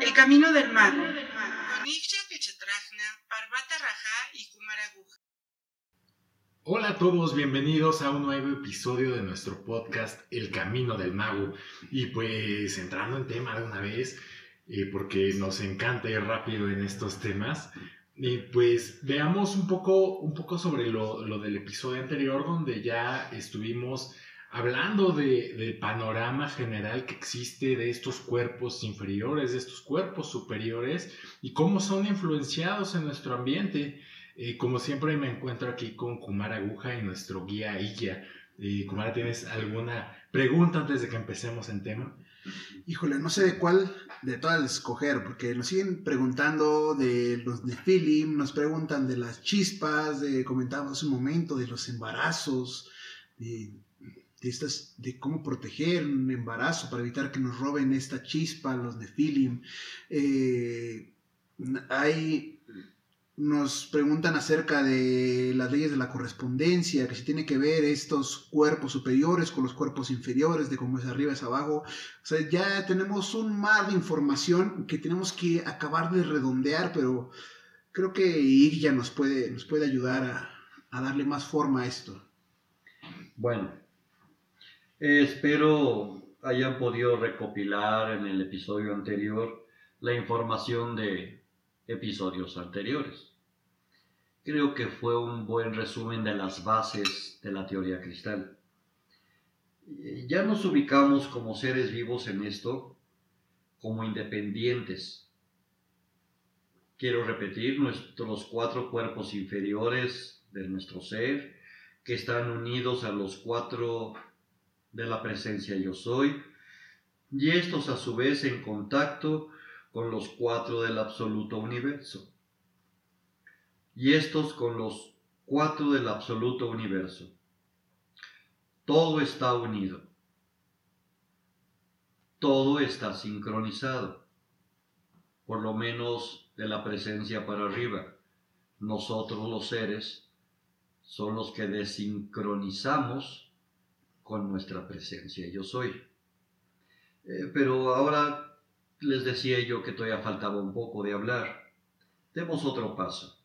El camino del mago. Hola a todos, bienvenidos a un nuevo episodio de nuestro podcast El Camino del Mago. Y pues entrando en tema de una vez, eh, porque nos encanta ir rápido en estos temas, eh, pues veamos un poco, un poco sobre lo, lo del episodio anterior donde ya estuvimos hablando de, del panorama general que existe de estos cuerpos inferiores, de estos cuerpos superiores y cómo son influenciados en nuestro ambiente. Eh, como siempre me encuentro aquí con Kumara Aguja y nuestro guía Ikia. Eh, Kumara, ¿tienes alguna pregunta antes de que empecemos en tema? Híjole, no sé de cuál de todas escoger, porque nos siguen preguntando de los de Philip, nos preguntan de las chispas, de, comentábamos hace un momento, de los embarazos, de de, estas, de cómo proteger un embarazo para evitar que nos roben esta chispa, los Nefilim. Eh, hay, nos preguntan acerca de las leyes de la correspondencia, que si tiene que ver estos cuerpos superiores con los cuerpos inferiores, de cómo es arriba es abajo. O sea, ya tenemos un mar de información que tenemos que acabar de redondear, pero creo que Igya nos puede, nos puede ayudar a, a darle más forma a esto. Bueno, espero hayan podido recopilar en el episodio anterior la información de episodios anteriores. Creo que fue un buen resumen de las bases de la teoría cristal. Ya nos ubicamos como seres vivos en esto, como independientes. Quiero repetir, nuestros cuatro cuerpos inferiores de nuestro ser, que están unidos a los cuatro de la presencia yo soy, y estos a su vez en contacto con los cuatro del absoluto universo, y estos con los cuatro del absoluto universo. Todo está unido, todo está sincronizado, por lo menos de la presencia para arriba. Nosotros los seres son los que desincronizamos con nuestra presencia yo soy. Eh, pero ahora les decía yo que todavía faltaba un poco de hablar. Demos otro paso.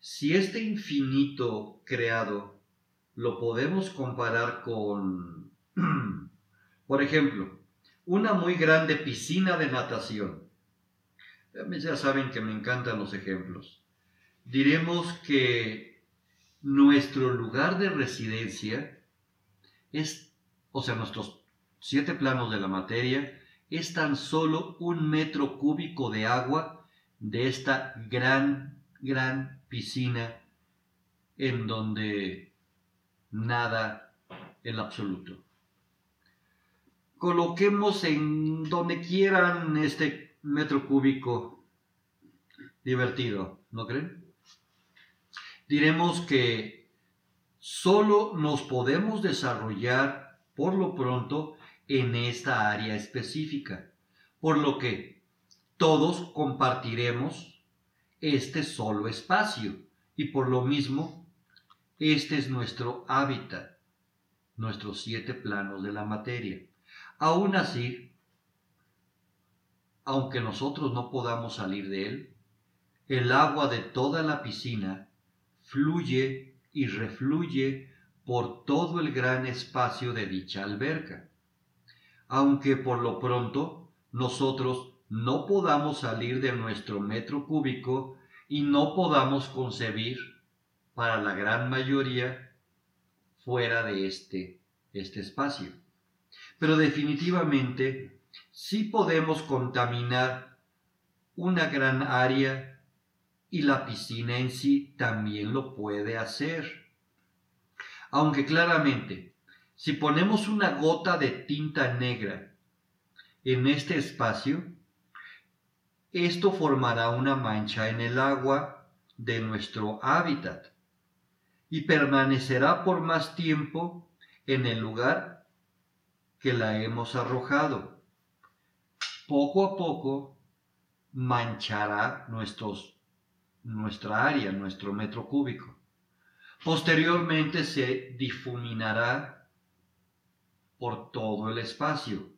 Si este infinito creado lo podemos comparar con, por ejemplo, una muy grande piscina de natación. Ya saben que me encantan los ejemplos. Diremos que nuestro lugar de residencia es, o sea, nuestros siete planos de la materia, es tan solo un metro cúbico de agua de esta gran, gran piscina en donde nada el absoluto. Coloquemos en donde quieran este metro cúbico divertido, ¿no creen? Diremos que solo nos podemos desarrollar por lo pronto en esta área específica, por lo que todos compartiremos este solo espacio y por lo mismo este es nuestro hábitat, nuestros siete planos de la materia. Aún así, aunque nosotros no podamos salir de él, el agua de toda la piscina fluye y refluye por todo el gran espacio de dicha alberca. Aunque por lo pronto nosotros no podamos salir de nuestro metro cúbico y no podamos concebir para la gran mayoría fuera de este, este espacio. Pero definitivamente sí podemos contaminar una gran área y la piscina en sí también lo puede hacer. Aunque claramente, si ponemos una gota de tinta negra en este espacio, esto formará una mancha en el agua de nuestro hábitat y permanecerá por más tiempo en el lugar que la hemos arrojado. Poco a poco manchará nuestros nuestra área, nuestro metro cúbico. Posteriormente se difuminará por todo el espacio.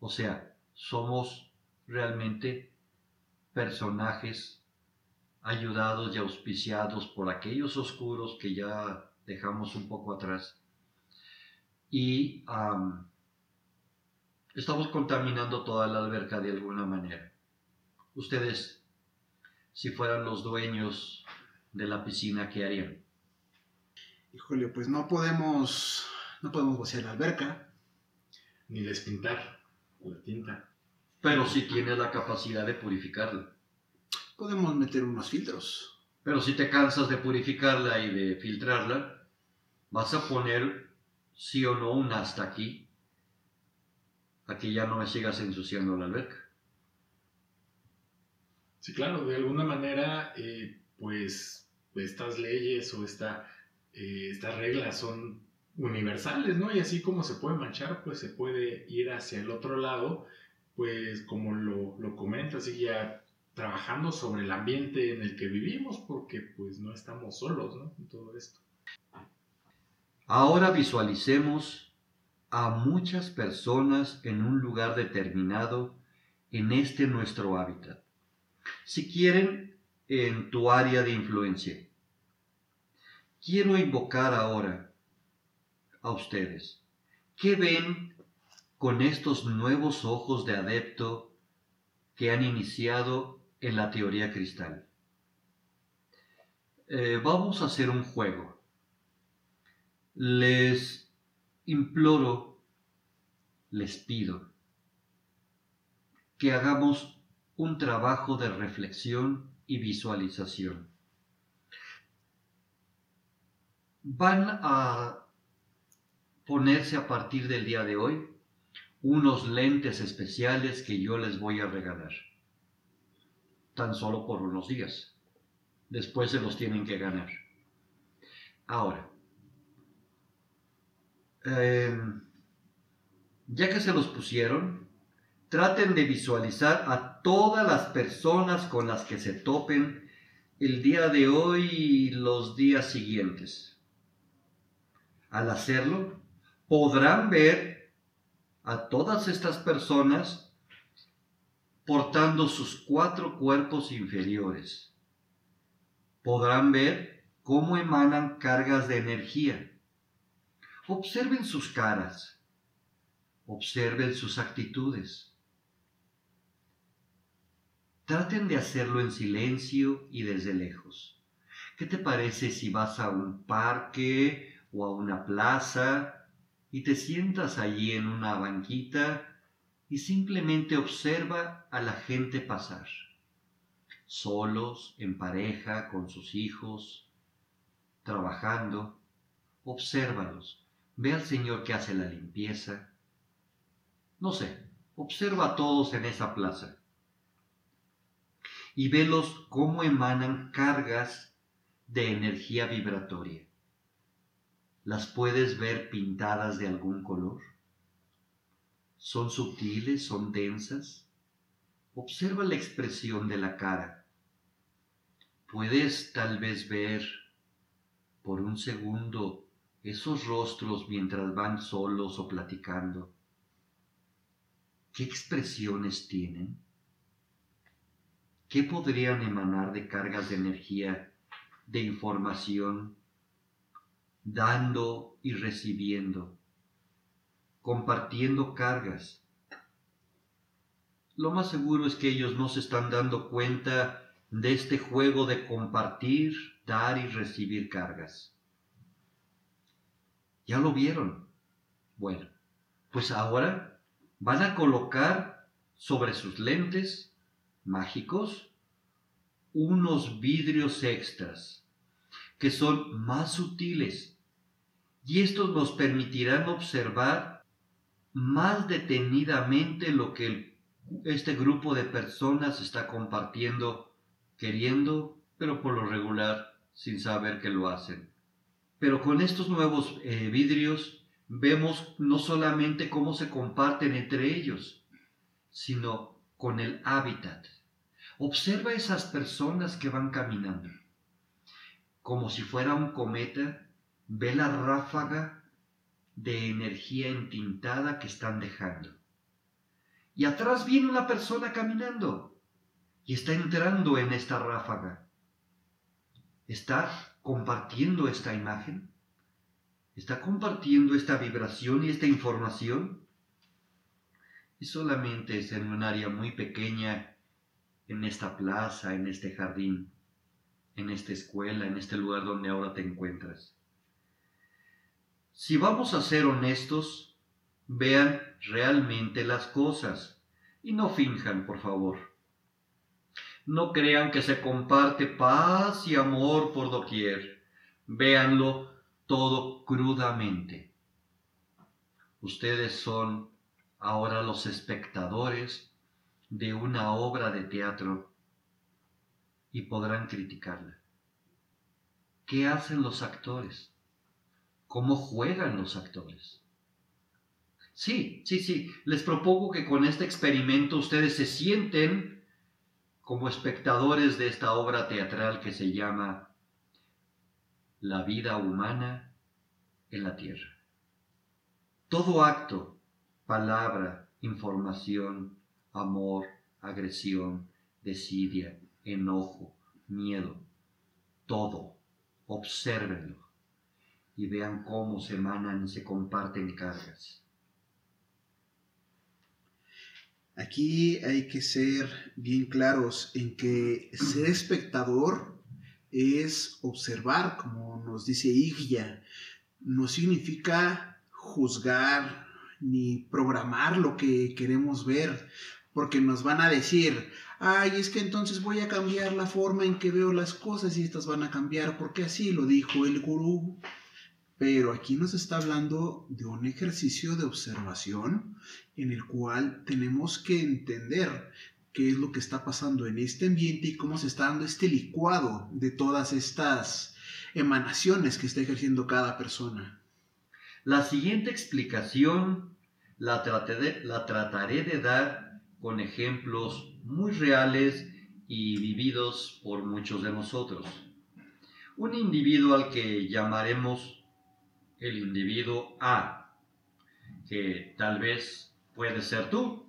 O sea, somos realmente personajes ayudados y auspiciados por aquellos oscuros que ya dejamos un poco atrás. Y am, estamos contaminando toda la alberca de alguna manera. Ustedes, si fueran los dueños de la piscina, ¿qué harían? Híjole, pues no podemos, no podemos vaciar la alberca. Ni despintar la tinta. Pero si tienes la capacidad de purificarla. Podemos meter unos filtros. Pero si te cansas de purificarla y de filtrarla, vas a poner sí o no un hasta aquí, a que ya no me sigas ensuciando la alberca. Sí, claro, de alguna manera, eh, pues estas leyes o esta, eh, estas reglas son universales, ¿no? Y así como se puede manchar, pues se puede ir hacia el otro lado, pues como lo, lo comentas, y ya trabajando sobre el ambiente en el que vivimos, porque pues no estamos solos, ¿no? En todo esto. Ahora visualicemos a muchas personas en un lugar determinado en este nuestro hábitat. Si quieren, en tu área de influencia. Quiero invocar ahora a ustedes. ¿Qué ven con estos nuevos ojos de adepto que han iniciado en la teoría cristal? Eh, vamos a hacer un juego. Les imploro, les pido que hagamos un trabajo de reflexión y visualización. Van a ponerse a partir del día de hoy unos lentes especiales que yo les voy a regalar. Tan solo por unos días. Después se los tienen que ganar. Ahora, eh, ya que se los pusieron, traten de visualizar a todas las personas con las que se topen el día de hoy y los días siguientes. Al hacerlo, podrán ver a todas estas personas portando sus cuatro cuerpos inferiores. Podrán ver cómo emanan cargas de energía. Observen sus caras. Observen sus actitudes. Traten de hacerlo en silencio y desde lejos. ¿Qué te parece si vas a un parque o a una plaza y te sientas allí en una banquita y simplemente observa a la gente pasar? Solos, en pareja, con sus hijos, trabajando. Obsérvalos. Ve al Señor que hace la limpieza. No sé, observa a todos en esa plaza y velos cómo emanan cargas de energía vibratoria. ¿Las puedes ver pintadas de algún color? ¿Son sutiles? ¿Son densas? Observa la expresión de la cara. Puedes tal vez ver por un segundo esos rostros mientras van solos o platicando. ¿Qué expresiones tienen? ¿Qué podrían emanar de cargas de energía, de información, dando y recibiendo, compartiendo cargas? Lo más seguro es que ellos no se están dando cuenta de este juego de compartir, dar y recibir cargas. ¿Ya lo vieron? Bueno, pues ahora van a colocar sobre sus lentes mágicos unos vidrios extras que son más sutiles y estos nos permitirán observar más detenidamente lo que este grupo de personas está compartiendo, queriendo, pero por lo regular sin saber que lo hacen. Pero con estos nuevos eh, vidrios vemos no solamente cómo se comparten entre ellos, sino con el hábitat. Observa esas personas que van caminando. Como si fuera un cometa, ve la ráfaga de energía entintada que están dejando. y atrás viene una persona caminando y está entrando en esta ráfaga. Está compartiendo esta imagen, está compartiendo esta vibración y esta información. Y solamente es en un área muy pequeña, en esta plaza, en este jardín, en esta escuela, en este lugar donde ahora te encuentras. Si vamos a ser honestos, vean realmente las cosas y no finjan, por favor. No crean que se comparte paz y amor por doquier. Véanlo todo crudamente. Ustedes son ahora los espectadores de una obra de teatro y podrán criticarla. ¿Qué hacen los actores? ¿Cómo juegan los actores? Sí, sí, sí, les propongo que con este experimento ustedes se sienten como espectadores de esta obra teatral que se llama La vida humana en la Tierra. Todo acto, palabra, información, amor, agresión, desidia, enojo, miedo, todo, obsérvenlo. Y vean cómo se emanan y se comparten cargas. Aquí hay que ser bien claros en que ser espectador es observar, como nos dice Igya, no significa juzgar ni programar lo que queremos ver, porque nos van a decir, ay, es que entonces voy a cambiar la forma en que veo las cosas y estas van a cambiar, porque así lo dijo el gurú. Pero aquí nos está hablando de un ejercicio de observación en el cual tenemos que entender qué es lo que está pasando en este ambiente y cómo se está dando este licuado de todas estas emanaciones que está ejerciendo cada persona. La siguiente explicación la, la trataré de dar con ejemplos muy reales y vividos por muchos de nosotros. Un individuo al que llamaremos el individuo A, que tal vez puede ser tú.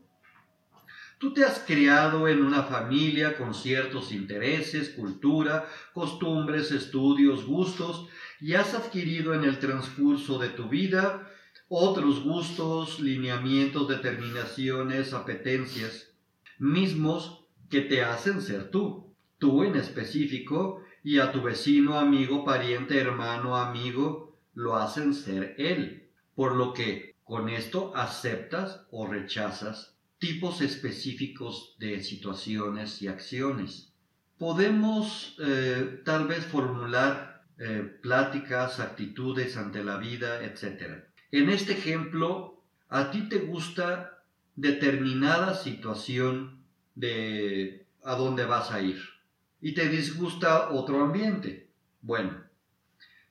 Tú te has criado en una familia con ciertos intereses, cultura, costumbres, estudios, gustos, y has adquirido en el transcurso de tu vida otros gustos, lineamientos, determinaciones, apetencias, mismos que te hacen ser tú, tú en específico, y a tu vecino, amigo, pariente, hermano, amigo, lo hacen ser Él, por lo que con esto aceptas o rechazas tipos específicos de situaciones y acciones. Podemos eh, tal vez formular eh, pláticas, actitudes ante la vida, etc. En este ejemplo, a ti te gusta determinada situación de a dónde vas a ir y te disgusta otro ambiente. Bueno,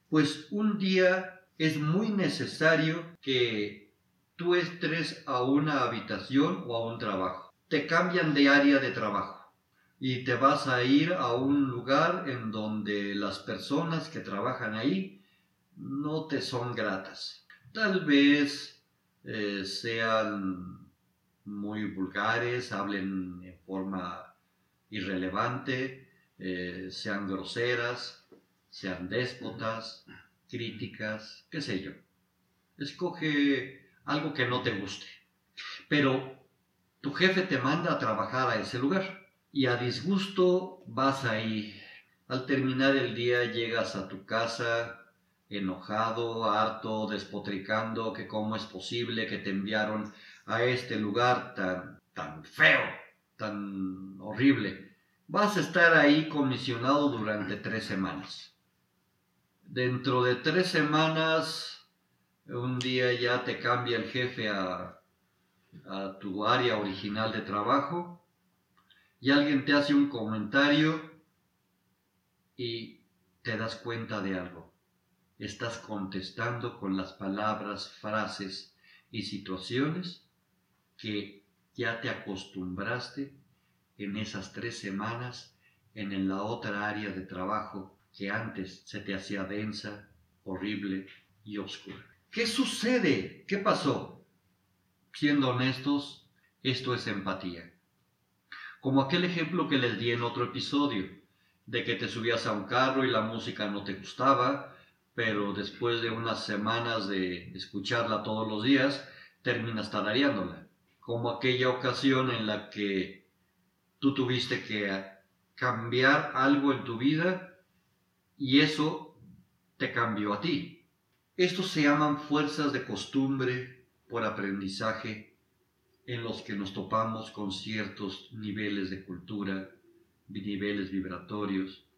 pues un día es muy necesario que tú estés a una habitación o a un trabajo. Te cambian de área de trabajo y te vas a ir a un lugar en donde las personas que trabajan ahí no te son gratas. Tal vez eh, sean muy vulgares, hablen en forma irrelevante, eh, sean groseras, sean déspotas, críticas, qué sé yo. Escoge algo que no te guste. Pero tu jefe te manda a trabajar a ese lugar y a disgusto vas ahí. Al terminar el día llegas a tu casa enojado, harto, despotricando que cómo es posible que te enviaron a este lugar tan, tan feo, tan horrible. Vas a estar ahí comisionado durante tres semanas dentro de tres semanas, un día ya te cambia el jefe a, a tu área original de trabajo y alguien te hace un comentario y te das cuenta de algo. Estás contestando con las palabras, frases y situaciones que ya te acostumbraste en esas tres semanas en la otra área de trabajo que antes se te hacía densa, horrible y oscura. ¿Qué sucede? ¿Qué pasó? Siendo honestos, Esto es empatía. Como aquel ejemplo que les di en otro episodio, de que te subías a un carro y la música no te gustaba, pero después de unas semanas de escucharla todos los días, terminas tarareándola. Como aquella ocasión en la que tú tuviste que cambiar algo en tu vida y eso te cambió a ti. Estos se llaman fuerzas de costumbre por aprendizaje en los que nos topamos con ciertos niveles de cultura, niveles vibratorios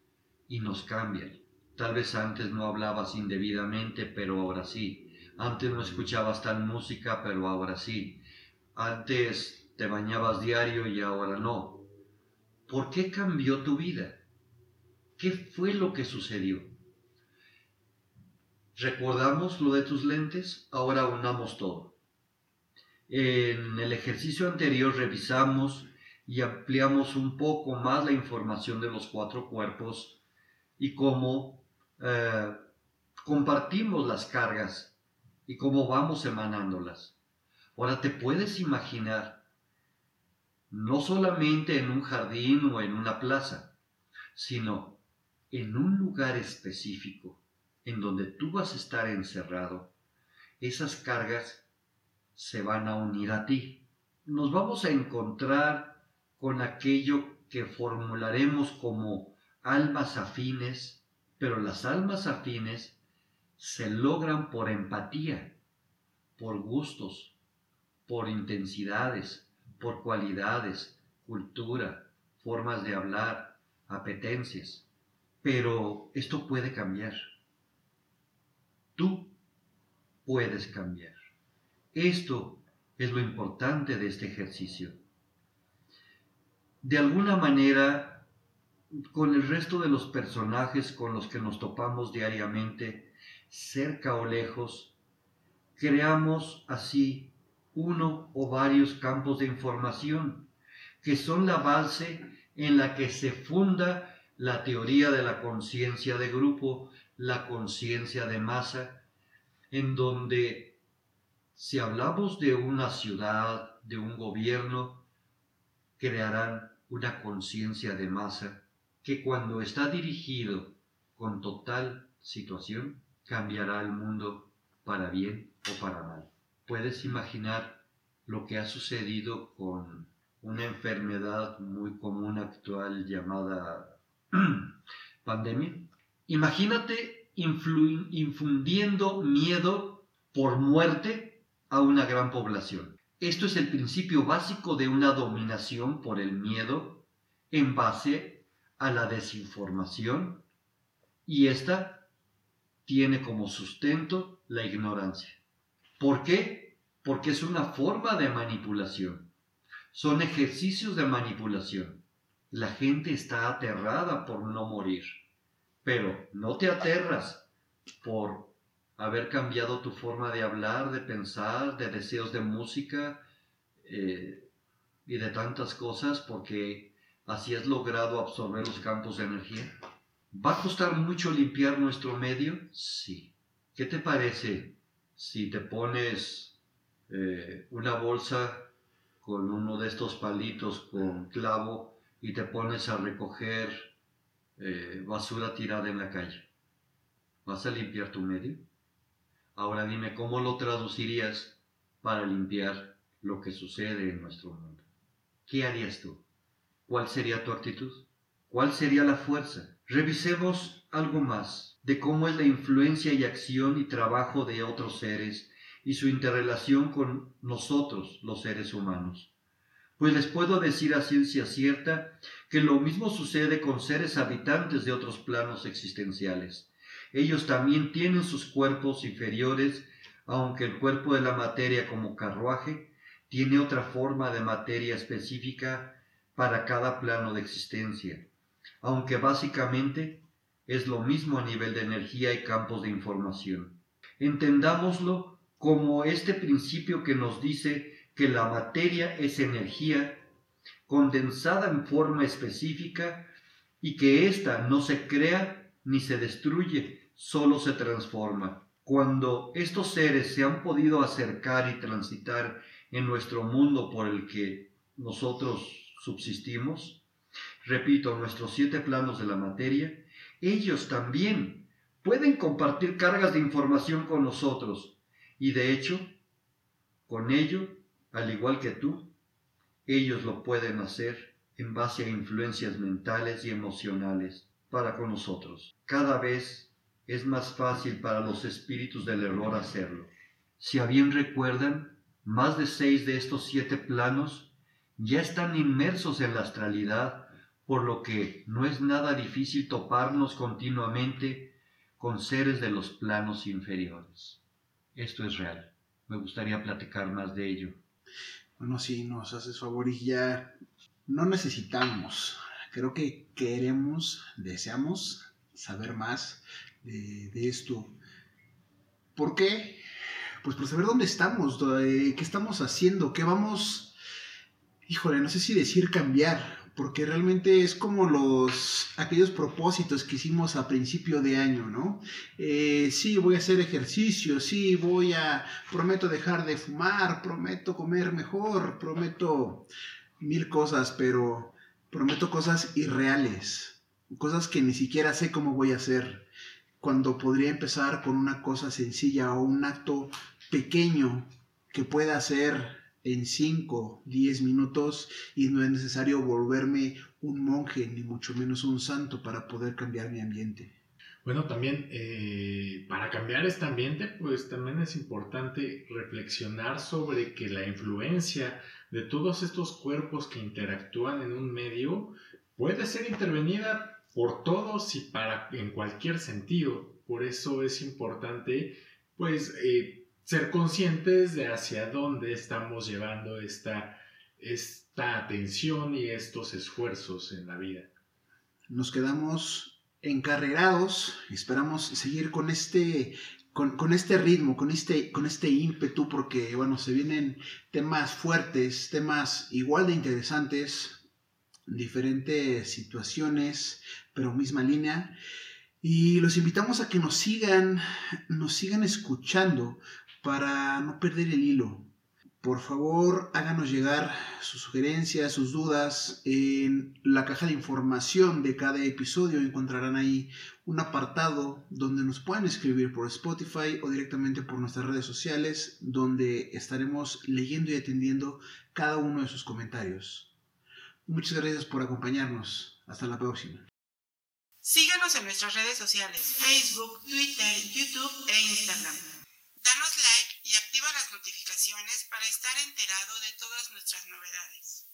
y nos cambian. Tal vez antes no hablabas indebidamente, pero ahora sí. Antes no escuchabas tal música, pero ahora sí. Antes te bañabas diario y ahora no. ¿Por qué cambió tu vida? ¿Qué fue lo que sucedió? ¿Recordamos lo de tus lentes? Ahora unamos todo. En el ejercicio anterior revisamos y ampliamos un poco más la información de los cuatro cuerpos y cómo eh, compartimos las cargas y cómo vamos emanándolas. Ahora te puedes imaginar, no solamente en un jardín o en una plaza, sino en un lugar específico en donde tú vas a estar encerrado, esas cargas se van a unir a ti. Nos vamos a encontrar con aquello que formularemos como almas afines, pero las almas afines se logran por empatía, por gustos, por intensidades, por cualidades, cultura, formas de hablar, apetencias. Pero esto puede cambiar. Tú puedes cambiar. Esto es lo importante de este ejercicio. De alguna manera, con el resto de los personajes con los que nos topamos diariamente, cerca o lejos, creamos así uno o varios campos de información que son la base en la que se funda la teoría de la conciencia de grupo la conciencia de masa, en donde si hablamos de una ciudad, de un gobierno, crearán una conciencia de masa que cuando está dirigido con total situación, cambiará el mundo para bien o para mal. Puedes imaginar lo que ha sucedido con una enfermedad muy común actual llamada pandemia, Imagínate infundiendo miedo por muerte a una gran población. Esto es el principio básico de una dominación por el miedo en base a la desinformación y esta tiene como sustento la ignorancia. ¿Por qué? Porque es una forma de manipulación. Son ejercicios de manipulación. La gente está aterrada por no morir. Pero no te aterras por haber cambiado tu forma de hablar, de pensar, de deseos de música eh, y de tantas cosas porque así has logrado absorber los campos de energía. ¿Va a costar mucho limpiar nuestro medio? Sí. ¿Qué te parece si te pones eh, una bolsa con uno de estos palitos con clavo y te pones a recoger eh, basura tirada en la calle. ¿Vas a limpiar tu medio? Ahora dime cómo lo traducirías para limpiar lo que sucede en nuestro mundo. ¿Qué harías tú? ¿Cuál sería tu actitud? ¿Cuál sería la fuerza? Revisemos algo más de cómo es la influencia y acción y trabajo de otros seres y su interrelación con nosotros, los seres humanos pues les puedo decir a ciencia cierta que lo mismo sucede con seres habitantes de otros planos existenciales. Ellos también tienen sus cuerpos inferiores, aunque el cuerpo de la materia como carruaje tiene otra forma de materia específica para cada plano de existencia, aunque básicamente es lo mismo a nivel de energía y campos de información. Entendámoslo como este principio que nos dice que la materia es energía condensada en forma específica y que ésta no se crea ni se destruye, solo se transforma. Cuando estos seres se han podido acercar y transitar en nuestro mundo por el que nosotros subsistimos, repito, nuestros siete planos de la materia, ellos también pueden compartir cargas de información con nosotros y de hecho, con ello, al igual que tú, ellos lo pueden hacer en base a influencias mentales y emocionales para con nosotros. Cada vez es más fácil para los espíritus del error hacerlo. Si a bien recuerdan, más de seis de estos siete planos ya están inmersos en la astralidad, por lo que no es nada difícil toparnos continuamente con seres de los planos inferiores. Esto es real. Me gustaría platicar más de ello. Bueno, sí, nos haces favor y ya no necesitamos. Creo que queremos, deseamos saber más de, esto. ¿Por qué? Pues por saber dónde estamos, qué estamos haciendo, qué vamos, híjole, no sé si decir cambiar, porque realmente es como los aquellos propósitos que hicimos a principio de año, ¿no? Eh, sí, voy a hacer ejercicio, sí, voy a, prometo dejar de fumar, prometo comer mejor, prometo mil cosas, pero prometo cosas irreales, cosas que ni siquiera sé cómo voy a hacer, cuando podría empezar con una cosa sencilla o un acto pequeño que pueda hacer en 5, 10 minutos y no es necesario volverme un monje ni mucho menos un santo para poder cambiar mi ambiente. Bueno, también eh, para cambiar este ambiente, pues también es importante reflexionar sobre que la influencia de todos estos cuerpos que interactúan en un medio puede ser intervenida por todos y para en cualquier sentido. Por eso es importante, pues, eh, ser conscientes de hacia dónde estamos llevando esta, esta atención y estos esfuerzos en la vida. Nos quedamos encarrerados esperamos seguir con este, con, este ritmo, con este, con este ímpetu, porque bueno, se vienen temas fuertes, temas igual de interesantes, diferentes situaciones, pero misma línea. Y los invitamos a que nos sigan, nos sigan escuchando para no perder el hilo. Por favor, háganos llegar sus sugerencias, sus dudas. En la caja de información de cada episodio encontrarán ahí un apartado donde nos pueden escribir por Spotify o directamente por nuestras redes sociales, donde estaremos leyendo y atendiendo cada uno de sus comentarios. Muchas gracias por acompañarnos. Hasta la próxima. Síganos en nuestras redes sociales, Facebook, Twitter, YouTube e Instagram. Danos like y activa las para estar enterado de todas nuestras novedades.